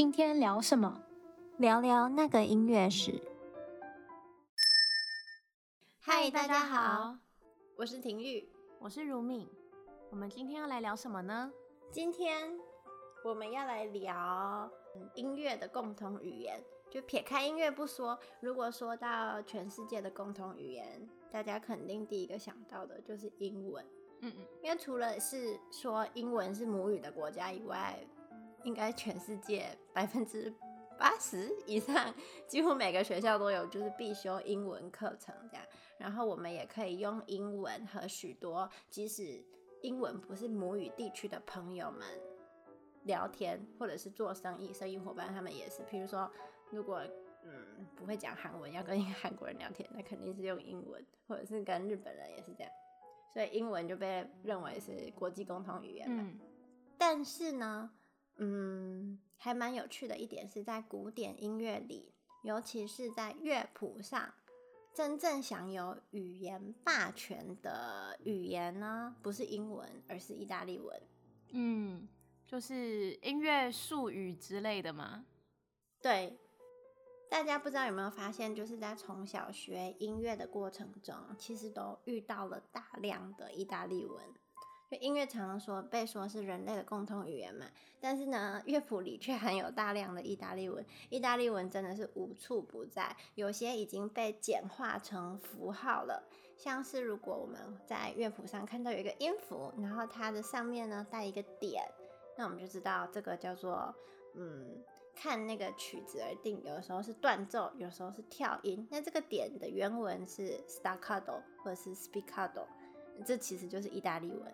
今天聊什么？聊聊那个音乐史。嗨，大家好，我是婷玉，我是如敏。我们今天要来聊什么呢？今天我们要来聊音乐的共同语言。就撇开音乐不说，如果说到全世界的共同语言，大家肯定第一个想到的就是英文。嗯嗯，因为除了是说英文是母语的国家以外，应该全世界百分之八十以上，几乎每个学校都有就是必修英文课程这样。然后我们也可以用英文和许多即使英文不是母语地区的朋友们聊天，或者是做生意，生意伙伴他们也是。譬如说，如果嗯不会讲韩文，要跟一个韩国人聊天，那肯定是用英文，或者是跟日本人也是这样。所以英文就被认为是国际共同语言嘛。嗯。但是呢。嗯，还蛮有趣的一点是在古典音乐里，尤其是在乐谱上，真正享有语言霸权的语言呢，不是英文，而是意大利文。嗯，就是音乐术语之类的吗？对，大家不知道有没有发现，就是在从小学音乐的过程中，其实都遇到了大量的意大利文。就音乐常常说被说是人类的共同语言嘛，但是呢，乐谱里却含有大量的意大利文。意大利文真的是无处不在，有些已经被简化成符号了。像是如果我们在乐谱上看到有一个音符，然后它的上面呢带一个点，那我们就知道这个叫做嗯，看那个曲子而定。有的时候是断奏，有时候是跳音。那这个点的原文是 staccato 或者是 spiccato，这其实就是意大利文。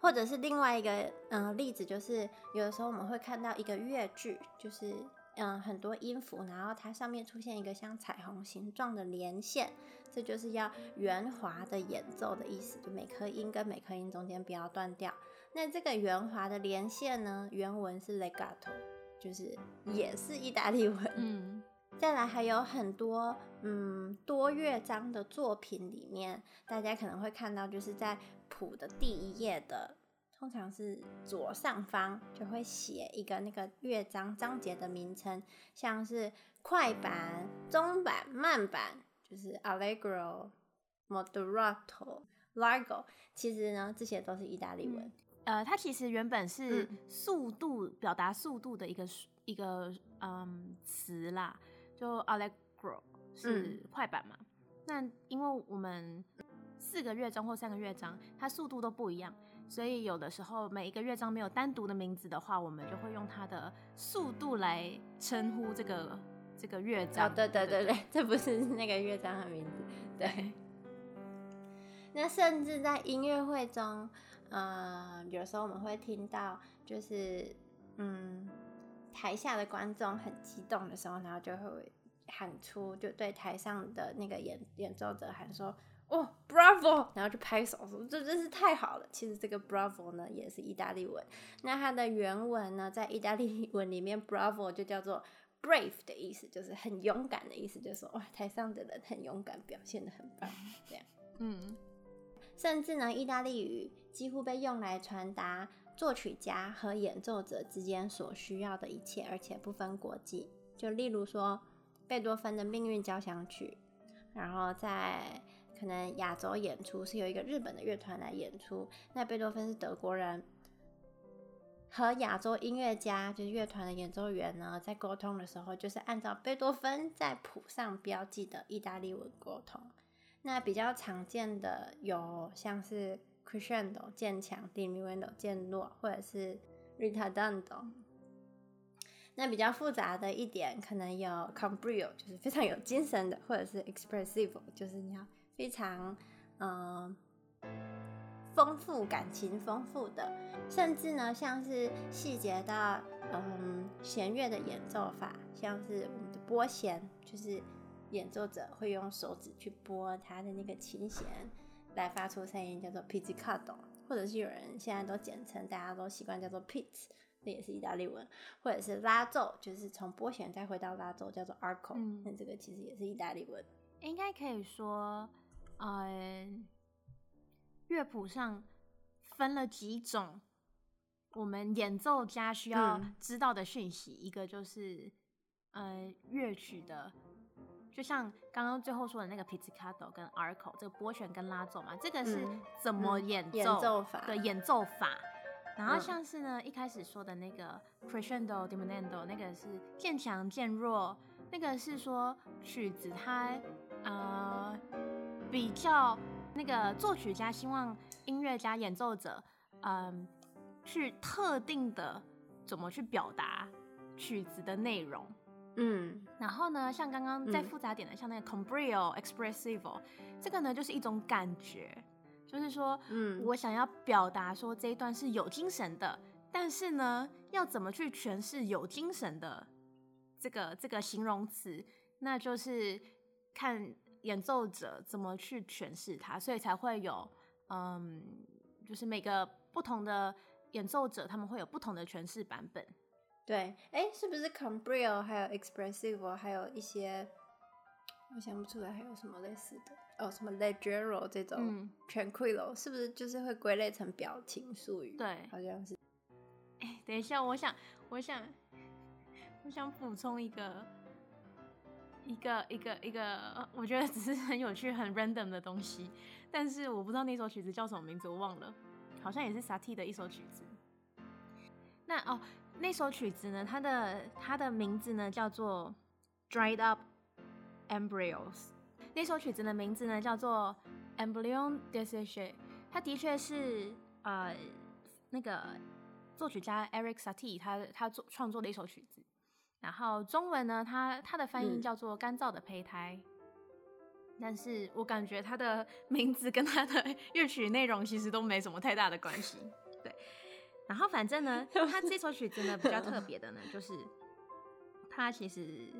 或者是另外一个嗯、呃、例子，就是有的时候我们会看到一个乐句，就是嗯、呃、很多音符，然后它上面出现一个像彩虹形状的连线，这就是要圆滑的演奏的意思，就每颗音跟每颗音中间不要断掉。那这个圆滑的连线呢，原文是 legato，就是也是意大利文。嗯，再来还有很多嗯多乐章的作品里面，大家可能会看到，就是在谱的第一页的，通常是左上方就会写一个那个乐章章节的名称，像是快板、中板、慢板，就是 Allegro、Moderato、Largo。其实呢，这些都是意大利文。呃，它其实原本是速度、嗯、表达速度的一个一个嗯词啦，就 Allegro 是快板嘛。嗯、那因为我们四个乐章或三个乐章，它速度都不一样，所以有的时候每一个乐章没有单独的名字的话，我们就会用它的速度来称呼这个这个乐章。哦，对对对对，这不是那个乐章的名字。对。那甚至在音乐会中，呃，有时候我们会听到，就是嗯，台下的观众很激动的时候，然后就会喊出，就对台上的那个演演奏者喊说。哦、oh，Bravo！然后就拍手说：“这真是太好了。”其实这个 Bravo 呢，也是意大利文。那它的原文呢，在意大利文里面，Bravo 就叫做 brave 的意思，就是很勇敢的意思，就是说哇，台上的人很勇敢，表现的很棒，这样。嗯。甚至呢，意大利语几乎被用来传达作曲家和演奏者之间所需要的一切，而且不分国际。就例如说，贝多芬的《命运交响曲》，然后在。可能亚洲演出是由一个日本的乐团来演出，那贝多芬是德国人，和亚洲音乐家就是乐团的演奏员呢，在沟通的时候，就是按照贝多芬在谱上标记的意大利文沟通。那比较常见的有像是 crescendo 渐强，diminuendo 渐弱，或者是 ritardando。那比较复杂的一点，可能有 c o m b r i o 就是非常有精神的，或者是 expressive 就是你要。非常嗯丰富感情丰富的，甚至呢，像是细节到嗯弦乐的演奏法，像是我们的拨弦，就是演奏者会用手指去拨他的那个琴弦来发出声音，叫做 pizzicato，或者是有人现在都简称，大家都习惯叫做 pizz，那也是意大利文，或者是拉奏，就是从拨弦再回到拉奏，叫做 arco，那、嗯、这个其实也是意大利文，应该可以说。嗯，乐谱上分了几种我们演奏家需要知道的讯息，嗯、一个就是呃乐曲的，就像刚刚最后说的那个 pizzicato 跟 arco 这个拨弦跟拉奏嘛，这个是怎么演奏、嗯、演奏法的演奏法。然后像是呢，一开始说的那个 crescendo diminuendo，那个是渐强渐弱，那个是说曲子它呃比较那个作曲家希望音乐家演奏者嗯、呃、去特定的怎么去表达曲子的内容，嗯，然后呢，像刚刚再复杂点的，嗯、像那个 con brio Expressivo，这个呢就是一种感觉。就是说，嗯，我想要表达说这一段是有精神的，但是呢，要怎么去诠释有精神的这个这个形容词，那就是看演奏者怎么去诠释它，所以才会有，嗯，就是每个不同的演奏者他们会有不同的诠释版本。对，哎，是不是 c o m b r i o 还有 expressive，还有一些，我想不出来还有什么类似的。哦，什么 leggero 这种、嗯、tranquillo 是不是就是会归类成表情术语？对，好像是。哎、欸，等一下，我想，我想，我想补充一个，一个，一个，一个，我觉得只是很有趣、很 random 的东西，但是我不知道那首曲子叫什么名字，我忘了，好像也是萨提的一首曲子。那哦，那首曲子呢？它的它的名字呢叫做 Dried Up Embryos。那首曲子的名字呢，叫做《Embryon Desséché》，它的确是呃那个作曲家 Eric Sati 他他做创作的一首曲子。然后中文呢，它它的翻译叫做《干燥的胚胎》，嗯，但是我感觉它的 名字跟它的 乐曲内容其实都没什么太大的关系。对，然后反正呢，它这首曲子呢比较特别的呢，就是它其实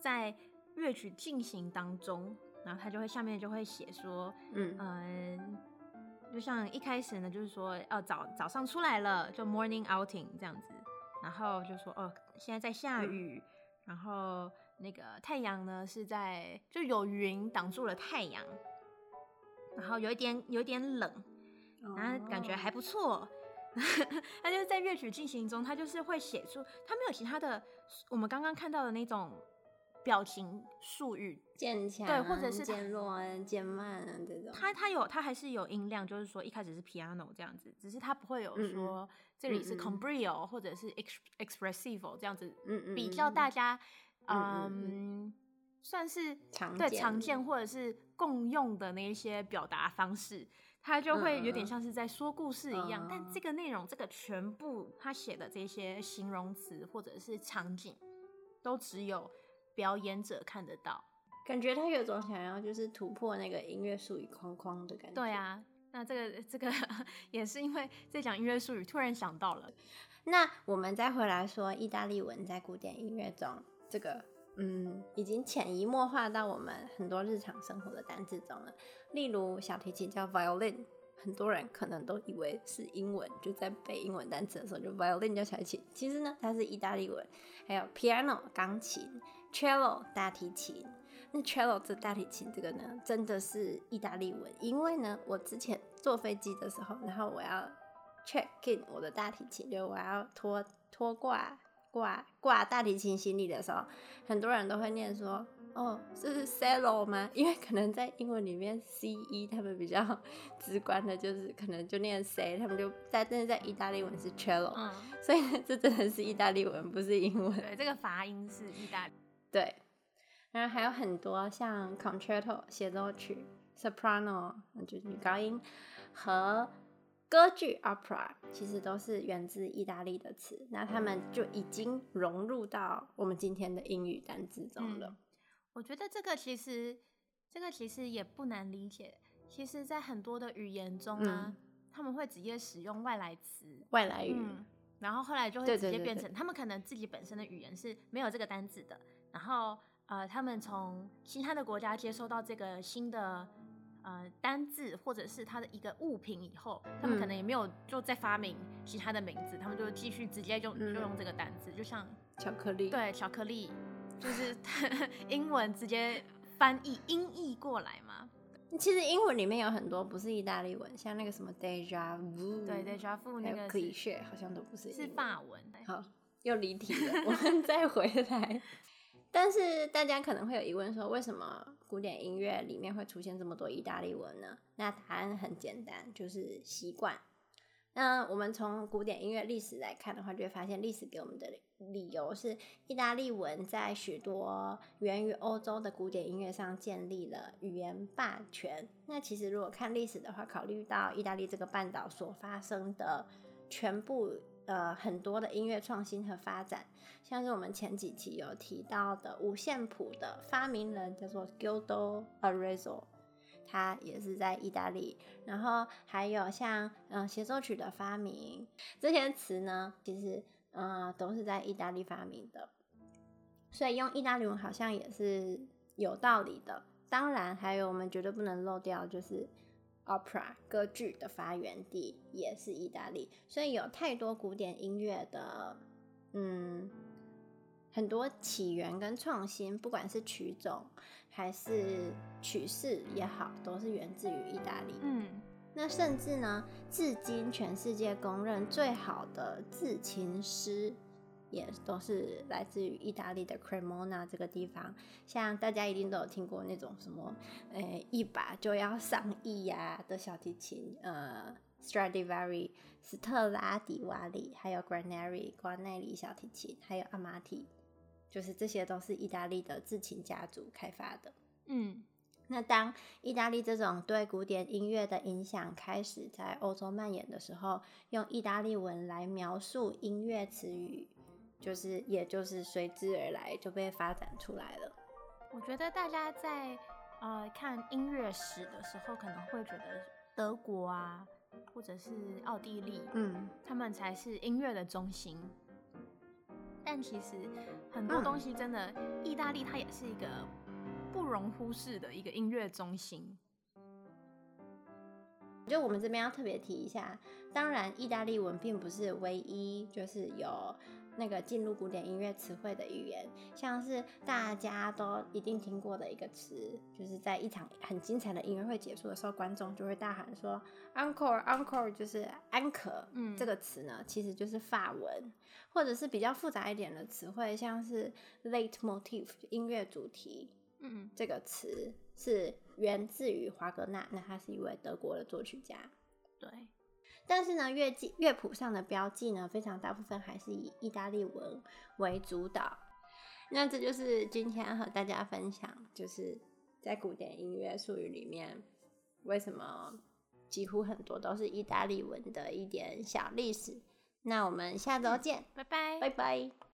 在。乐曲进行当中，然后他就会下面就会写说，嗯嗯，就像一开始呢，就是说哦早早上出来了，就 morning outing 这样子，然后就说哦现在在下雨，嗯、然后那个太阳呢是在就有云挡住了太阳，然后有一点有一点冷，然后感觉还不错，他就是在乐曲进行中，他就是会写出他没有其他的我们刚刚看到的那种。表情术语渐强，对，或者是渐弱、渐慢这种。它它有，它还是有音量，就是说一开始是 piano 这样子，只是它不会有说这里是 combrio 或者是 ex espressivo 这样子，比较大家嗯算是对常见或者是共用的那一些表达方式，它就会有点像是在说故事一样。但这个内容，这个全部他写的这些形容词或者是场景，都只有。表演者看得到，感觉他有种想要就是突破那个音乐术语框框的感觉。对啊，那这个这个也是因为在讲音乐术语，突然想到了。那我们再回来说意大利文在古典音乐中，这个嗯，已经潜移默化到我们很多日常生活的单字中了。例如小提琴叫 violin，很多人可能都以为是英文，就在背英文单词的时候就 violin 叫小提琴，其实呢它是意大利文。还有 piano 钢琴。Cello 大提琴，那 cello 这大提琴这个呢，真的是意大利文。因为呢，我之前坐飞机的时候，然后我要 check in 我的大提琴，就我要拖拖挂挂挂大提琴行李的时候，很多人都会念说，哦，这是 cello 吗？因为可能在英文里面 c e 他们比较直观的，就是可能就念 c，他们就在，但是在意大利文是 cello，嗯，所以呢，这真的是意大利文，不是英文。对，这个发音是意大利。对，然后还有很多像 concerto 协奏曲，soprano 就是女高音和歌剧 opera，其实都是源自意大利的词，那他们就已经融入到我们今天的英语单字中了。嗯，我觉得这个其实这个其实也不难理解，其实在很多的语言中啊，嗯，他们会直接使用外来词，外来语，嗯，然后后来就会直接变成他们可能自己本身的语言是没有这个单字的。然后，呃，他们从其他的国家接收到这个新的呃单字，或者是它的一个物品以后，他们可能也没有就再发明其他的名字，他们就继续直接就就用这个单字，就像巧克力，对，巧克力，就是 英文直接翻译音译过来嘛。其实英文里面有很多不是意大利文，像那个什么 deja vu，对 deja vu 那个 cliché 好像都不是，是法文。好，又离题了，我们 再回来。但是大家可能会有疑问说，为什么古典音乐里面会出现这么多意大利文呢？那答案很简单，就是习惯。那我们从古典音乐历史来看的话，就会发现历史给我们的理由是，意大利文在许多源于欧洲的古典音乐上建立了语言霸权。那其实如果看历史的话，考虑到意大利这个半岛所发生的全部。呃，很多的音乐创新和发展，像是我们前几期有提到的五线谱的发明人叫做 Gildo Arezzo，他也是在意大利。然后还有像嗯协奏曲的发明，这些词呢，其实呃都是在意大利发明的。所以用意大利文好像也是有道理的。当然，还有我们绝对不能漏掉就是。Opera 歌剧的发源地也是意大利，所以有太多古典音乐的，嗯，很多起源跟创新，不管是曲种还是曲式也好，都是源自于意大利。嗯，那甚至呢，至今全世界公认最好的制琴师。也都是来自于意大利的 Cremona 这个地方，像大家一定都有听过那种什么，呃、欸，一把就要上亿呀的小提琴，呃，Stradivari、斯特拉迪瓦里，还有 Guarneri 瓜奈里小提琴，还有阿玛提，就是这些都是意大利的制琴家族开发的。嗯，那当意大利这种对古典音乐的影响开始在欧洲蔓延的时候，用意大利文来描述音乐词语。就是，也就是随之而来就被发展出来了。我觉得大家在呃看音乐史的时候，可能会觉得德国啊，或者是奥地利，嗯，他们才是音乐的中心。但其实很多东西真的，嗯，意大利它也是一个不容忽视的一个音乐中心。就我们这边要特别提一下，当然，意大利文并不是唯一，就是有。那个进入古典音乐词汇的语言，像是大家都一定听过的一个词，就是在一场很精彩的音乐会结束的时候，观众就会大喊说 “encore encore”，就是安可。嗯，这个词呢，其实就是法文，或者是比较复杂一点的词汇，像是 “late motif” 音乐主题。嗯，这个词是源自于华格纳，那他是一位德国的作曲家。对。但是呢，乐记乐谱上的标记呢，非常大部分还是以意大利文为主导。那这就是今天和大家分享，就是在古典音乐术语里面，为什么几乎很多都是意大利文的一点小历史。那我们下周见，拜拜，拜拜。